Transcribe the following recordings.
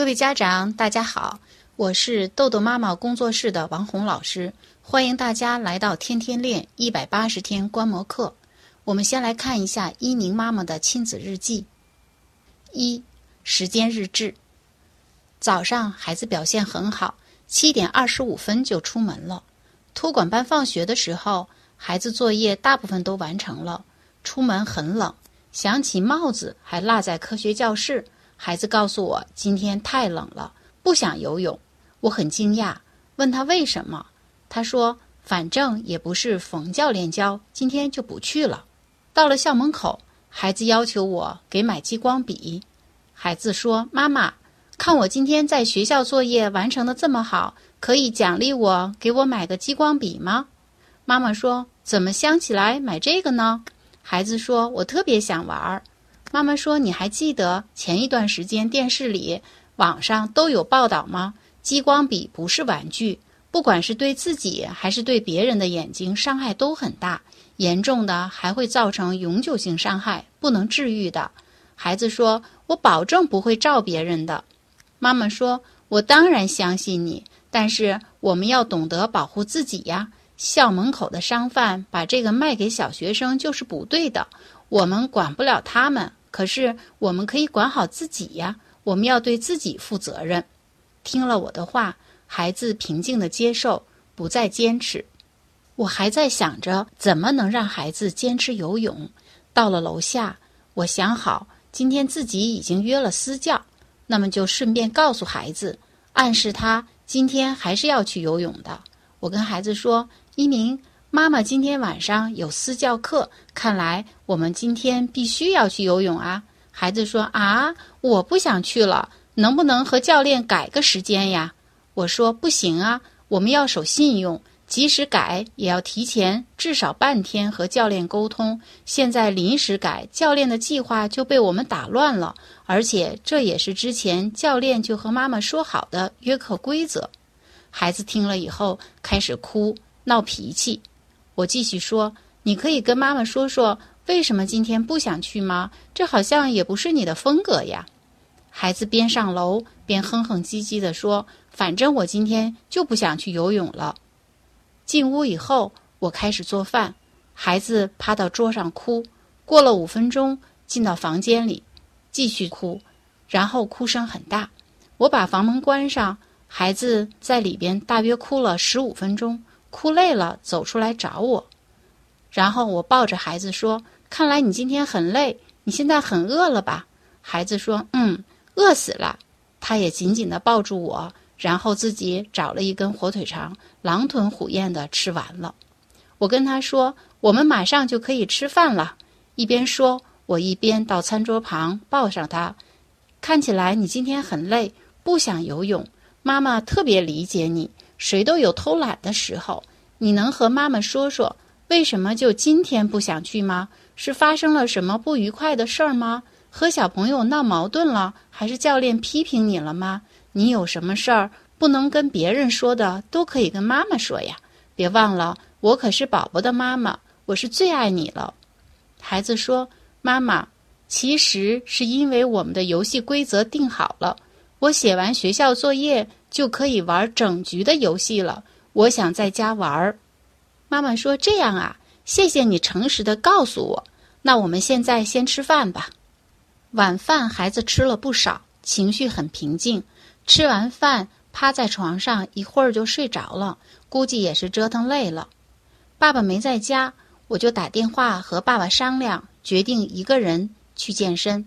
各位家长，大家好，我是豆豆妈妈工作室的王红老师，欢迎大家来到天天练一百八十天观摩课。我们先来看一下一宁妈妈的亲子日记。一、时间日志。早上孩子表现很好，七点二十五分就出门了。托管班放学的时候，孩子作业大部分都完成了。出门很冷，想起帽子还落在科学教室。孩子告诉我，今天太冷了，不想游泳。我很惊讶，问他为什么。他说：“反正也不是冯教练教，今天就不去了。”到了校门口，孩子要求我给买激光笔。孩子说：“妈妈，看我今天在学校作业完成的这么好，可以奖励我，给我买个激光笔吗？”妈妈说：“怎么想起来买这个呢？”孩子说：“我特别想玩儿。”妈妈说：“你还记得前一段时间电视里、网上都有报道吗？激光笔不是玩具，不管是对自己还是对别人的眼睛伤害都很大，严重的还会造成永久性伤害，不能治愈的。”孩子说：“我保证不会照别人的。”妈妈说：“我当然相信你，但是我们要懂得保护自己呀。校门口的商贩把这个卖给小学生就是不对的，我们管不了他们。”可是我们可以管好自己呀，我们要对自己负责任。听了我的话，孩子平静的接受，不再坚持。我还在想着怎么能让孩子坚持游泳。到了楼下，我想好今天自己已经约了私教，那么就顺便告诉孩子，暗示他今天还是要去游泳的。我跟孩子说：“一鸣。”妈妈今天晚上有私教课，看来我们今天必须要去游泳啊！孩子说：“啊，我不想去了，能不能和教练改个时间呀？”我说：“不行啊，我们要守信用，即使改也要提前至少半天和教练沟通。现在临时改，教练的计划就被我们打乱了，而且这也是之前教练就和妈妈说好的约课规则。”孩子听了以后开始哭闹脾气。我继续说：“你可以跟妈妈说说，为什么今天不想去吗？这好像也不是你的风格呀。”孩子边上楼边哼哼唧唧地说：“反正我今天就不想去游泳了。”进屋以后，我开始做饭，孩子趴到桌上哭。过了五分钟，进到房间里，继续哭，然后哭声很大。我把房门关上，孩子在里边大约哭了十五分钟。哭累了，走出来找我，然后我抱着孩子说：“看来你今天很累，你现在很饿了吧？”孩子说：“嗯，饿死了。”他也紧紧地抱住我，然后自己找了一根火腿肠，狼吞虎咽地吃完了。我跟他说：“我们马上就可以吃饭了。”一边说，我一边到餐桌旁抱上他。看起来你今天很累，不想游泳，妈妈特别理解你。谁都有偷懒的时候，你能和妈妈说说，为什么就今天不想去吗？是发生了什么不愉快的事儿吗？和小朋友闹矛盾了，还是教练批评你了吗？你有什么事儿不能跟别人说的，都可以跟妈妈说呀。别忘了，我可是宝宝的妈妈，我是最爱你了。孩子说：“妈妈，其实是因为我们的游戏规则定好了，我写完学校作业。”就可以玩整局的游戏了。我想在家玩。妈妈说：“这样啊，谢谢你诚实的告诉我。那我们现在先吃饭吧。”晚饭孩子吃了不少，情绪很平静。吃完饭，趴在床上一会儿就睡着了，估计也是折腾累了。爸爸没在家，我就打电话和爸爸商量，决定一个人去健身。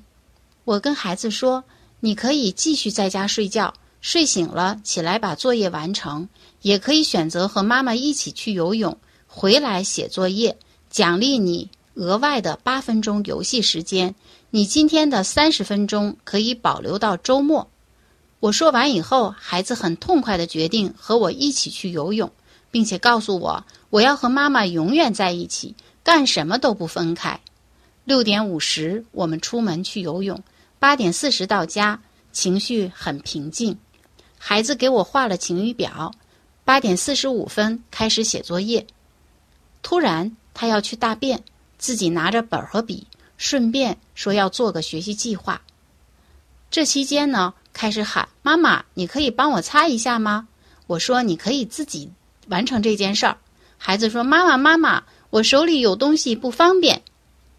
我跟孩子说：“你可以继续在家睡觉。”睡醒了，起来把作业完成，也可以选择和妈妈一起去游泳，回来写作业，奖励你额外的八分钟游戏时间。你今天的三十分钟可以保留到周末。我说完以后，孩子很痛快的决定和我一起去游泳，并且告诉我，我要和妈妈永远在一起，干什么都不分开。六点五十，我们出门去游泳，八点四十到家，情绪很平静。孩子给我画了晴雨表，八点四十五分开始写作业。突然，他要去大便，自己拿着本和笔，顺便说要做个学习计划。这期间呢，开始喊：“妈妈，你可以帮我擦一下吗？”我说：“你可以自己完成这件事儿。”孩子说：“妈妈，妈妈，我手里有东西不方便。”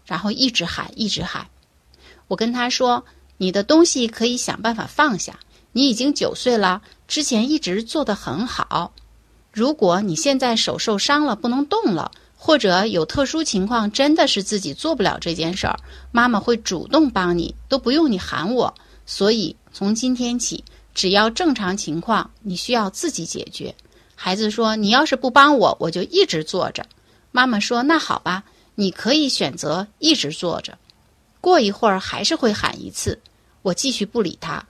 然后一直喊，一直喊。我跟他说：“你的东西可以想办法放下。你已经九岁了，之前一直做得很好。如果你现在手受伤了，不能动了，或者有特殊情况，真的是自己做不了这件事儿，妈妈会主动帮你，都不用你喊我。所以从今天起，只要正常情况，你需要自己解决。”孩子说：“你要是不帮我，我就一直坐着。”妈妈说：“那好吧，你可以选择一直坐着。”过一会儿还是会喊一次，我继续不理他。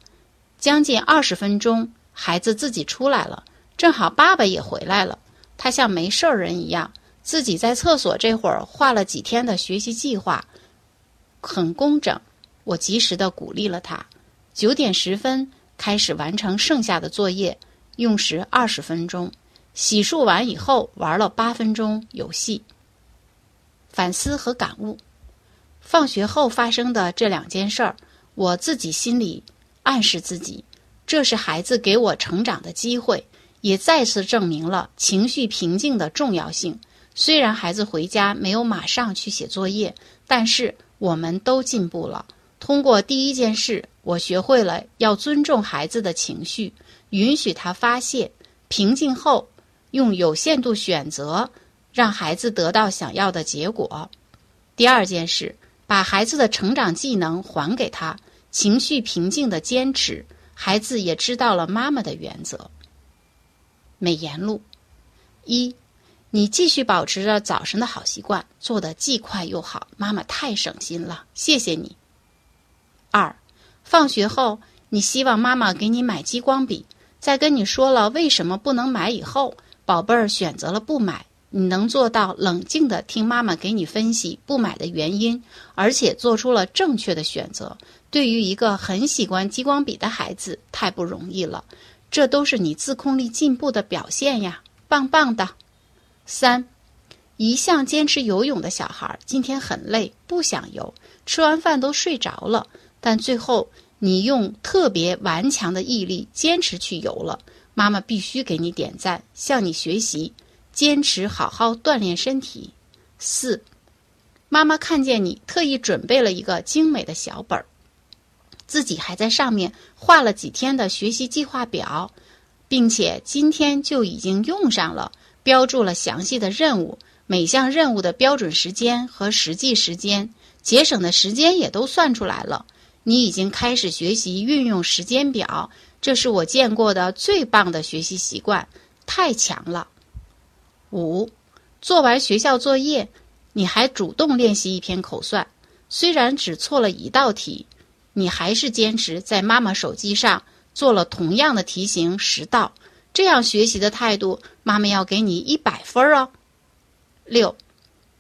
将近二十分钟，孩子自己出来了，正好爸爸也回来了。他像没事儿人一样，自己在厕所这会儿画了几天的学习计划，很工整。我及时的鼓励了他。九点十分开始完成剩下的作业，用时二十分钟。洗漱完以后，玩了八分钟游戏。反思和感悟。放学后发生的这两件事儿，我自己心里暗示自己，这是孩子给我成长的机会，也再次证明了情绪平静的重要性。虽然孩子回家没有马上去写作业，但是我们都进步了。通过第一件事，我学会了要尊重孩子的情绪，允许他发泄。平静后，用有限度选择，让孩子得到想要的结果。第二件事。把孩子的成长技能还给他，情绪平静的坚持，孩子也知道了妈妈的原则。美言录：一，你继续保持着早晨的好习惯，做的既快又好，妈妈太省心了，谢谢你。二，放学后你希望妈妈给你买激光笔，在跟你说了为什么不能买以后，宝贝儿选择了不买。你能做到冷静的听妈妈给你分析不买的原因，而且做出了正确的选择。对于一个很喜欢激光笔的孩子，太不容易了。这都是你自控力进步的表现呀，棒棒的。三，一向坚持游泳的小孩，今天很累，不想游，吃完饭都睡着了。但最后你用特别顽强的毅力坚持去游了，妈妈必须给你点赞，向你学习。坚持好好锻炼身体。四，妈妈看见你特意准备了一个精美的小本儿，自己还在上面画了几天的学习计划表，并且今天就已经用上了，标注了详细的任务，每项任务的标准时间和实际时间，节省的时间也都算出来了。你已经开始学习运用时间表，这是我见过的最棒的学习习惯，太强了。五，做完学校作业，你还主动练习一篇口算，虽然只错了一道题，你还是坚持在妈妈手机上做了同样的题型十道。这样学习的态度，妈妈要给你一百分哦。六，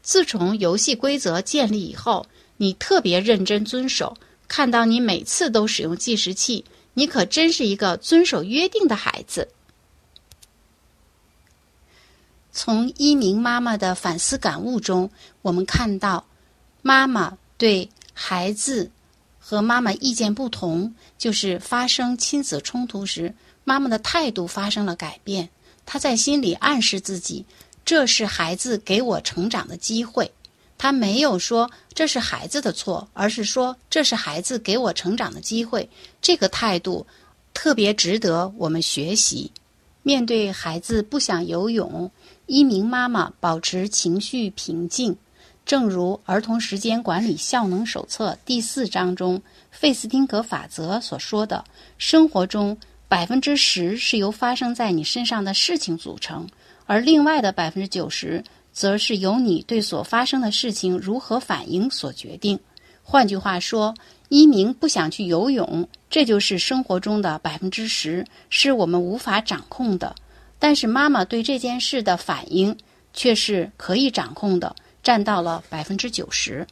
自从游戏规则建立以后，你特别认真遵守。看到你每次都使用计时器，你可真是一个遵守约定的孩子。从一鸣妈妈的反思感悟中，我们看到，妈妈对孩子和妈妈意见不同，就是发生亲子冲突时，妈妈的态度发生了改变。她在心里暗示自己，这是孩子给我成长的机会。她没有说这是孩子的错，而是说这是孩子给我成长的机会。这个态度特别值得我们学习。面对孩子不想游泳。一名妈妈保持情绪平静，正如《儿童时间管理效能手册》第四章中费斯汀格法则所说的：“生活中百分之十是由发生在你身上的事情组成，而另外的百分之九十则是由你对所发生的事情如何反应所决定。”换句话说，一鸣不想去游泳，这就是生活中的百分之十，是我们无法掌控的。但是妈妈对这件事的反应却是可以掌控的，占到了百分之九十。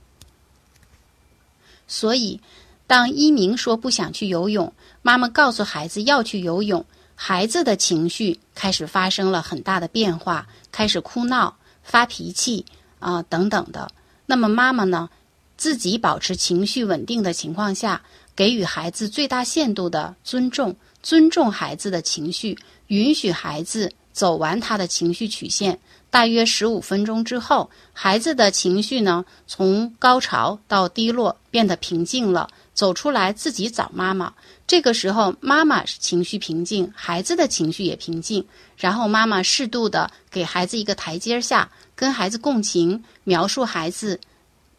所以，当一鸣说不想去游泳，妈妈告诉孩子要去游泳，孩子的情绪开始发生了很大的变化，开始哭闹、发脾气啊等等的。那么妈妈呢，自己保持情绪稳定的情况下，给予孩子最大限度的尊重，尊重孩子的情绪，允许孩子走完他的情绪曲线。大约十五分钟之后，孩子的情绪呢，从高潮到低落，变得平静了，走出来自己找妈妈。这个时候，妈妈情绪平静，孩子的情绪也平静。然后，妈妈适度的给孩子一个台阶下，跟孩子共情，描述孩子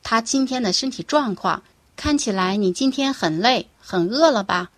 他今天的身体状况。看起来你今天很累，很饿了吧？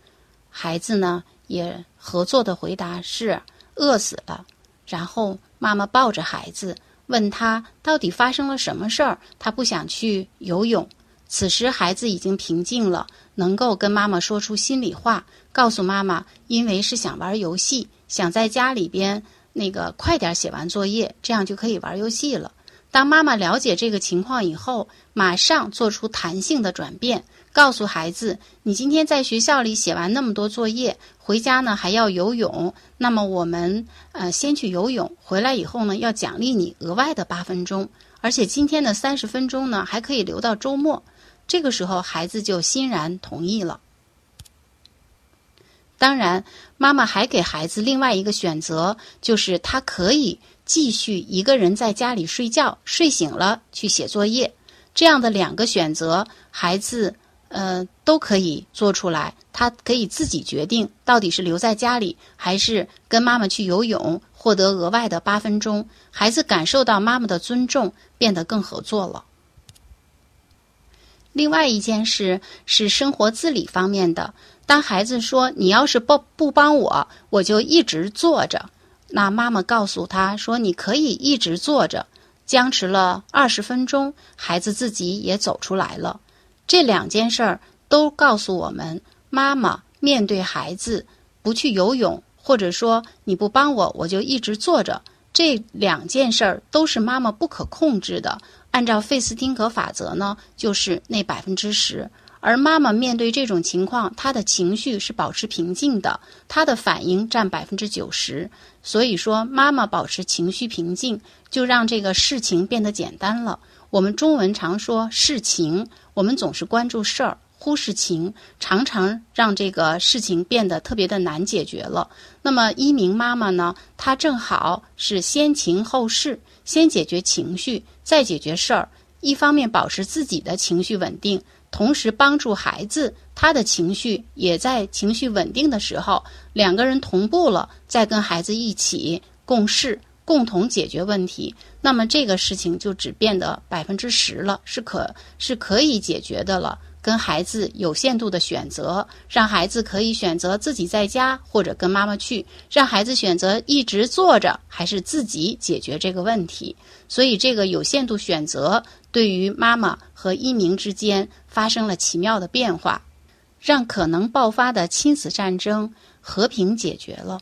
孩子呢，也合作的回答是饿死了。然后。妈妈抱着孩子，问他到底发生了什么事儿。他不想去游泳。此时孩子已经平静了，能够跟妈妈说出心里话，告诉妈妈，因为是想玩游戏，想在家里边那个快点写完作业，这样就可以玩游戏了。当妈妈了解这个情况以后，马上做出弹性的转变。告诉孩子，你今天在学校里写完那么多作业，回家呢还要游泳。那么我们呃先去游泳，回来以后呢要奖励你额外的八分钟，而且今天的三十分钟呢还可以留到周末。这个时候孩子就欣然同意了。当然，妈妈还给孩子另外一个选择，就是他可以继续一个人在家里睡觉，睡醒了去写作业。这样的两个选择，孩子。呃，都可以做出来。他可以自己决定，到底是留在家里，还是跟妈妈去游泳，获得额外的八分钟。孩子感受到妈妈的尊重，变得更合作了。另外一件事是生活自理方面的。当孩子说：“你要是不不帮我，我就一直坐着。”那妈妈告诉他说：“你可以一直坐着。”僵持了二十分钟，孩子自己也走出来了。这两件事儿都告诉我们：妈妈面对孩子不去游泳，或者说你不帮我，我就一直坐着。这两件事儿都是妈妈不可控制的。按照费斯汀格法则呢，就是那百分之十。而妈妈面对这种情况，她的情绪是保持平静的，她的反应占百分之九十。所以说，妈妈保持情绪平静，就让这个事情变得简单了。我们中文常说事情，我们总是关注事儿，忽视情，常常让这个事情变得特别的难解决了。那么一鸣妈妈呢，她正好是先情后事，先解决情绪，再解决事儿。一方面保持自己的情绪稳定，同时帮助孩子，他的情绪也在情绪稳定的时候，两个人同步了，再跟孩子一起共事。共同解决问题，那么这个事情就只变得百分之十了，是可是可以解决的了。跟孩子有限度的选择，让孩子可以选择自己在家或者跟妈妈去，让孩子选择一直坐着还是自己解决这个问题。所以这个有限度选择对于妈妈和一鸣之间发生了奇妙的变化，让可能爆发的亲子战争和平解决了。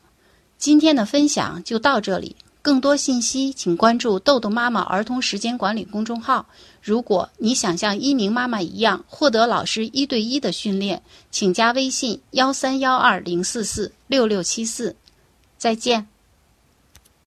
今天的分享就到这里。更多信息，请关注“豆豆妈妈儿童时间管理”公众号。如果你想像一鸣妈妈一样获得老师一对一的训练，请加微信：幺三幺二零四四六六七四。再见。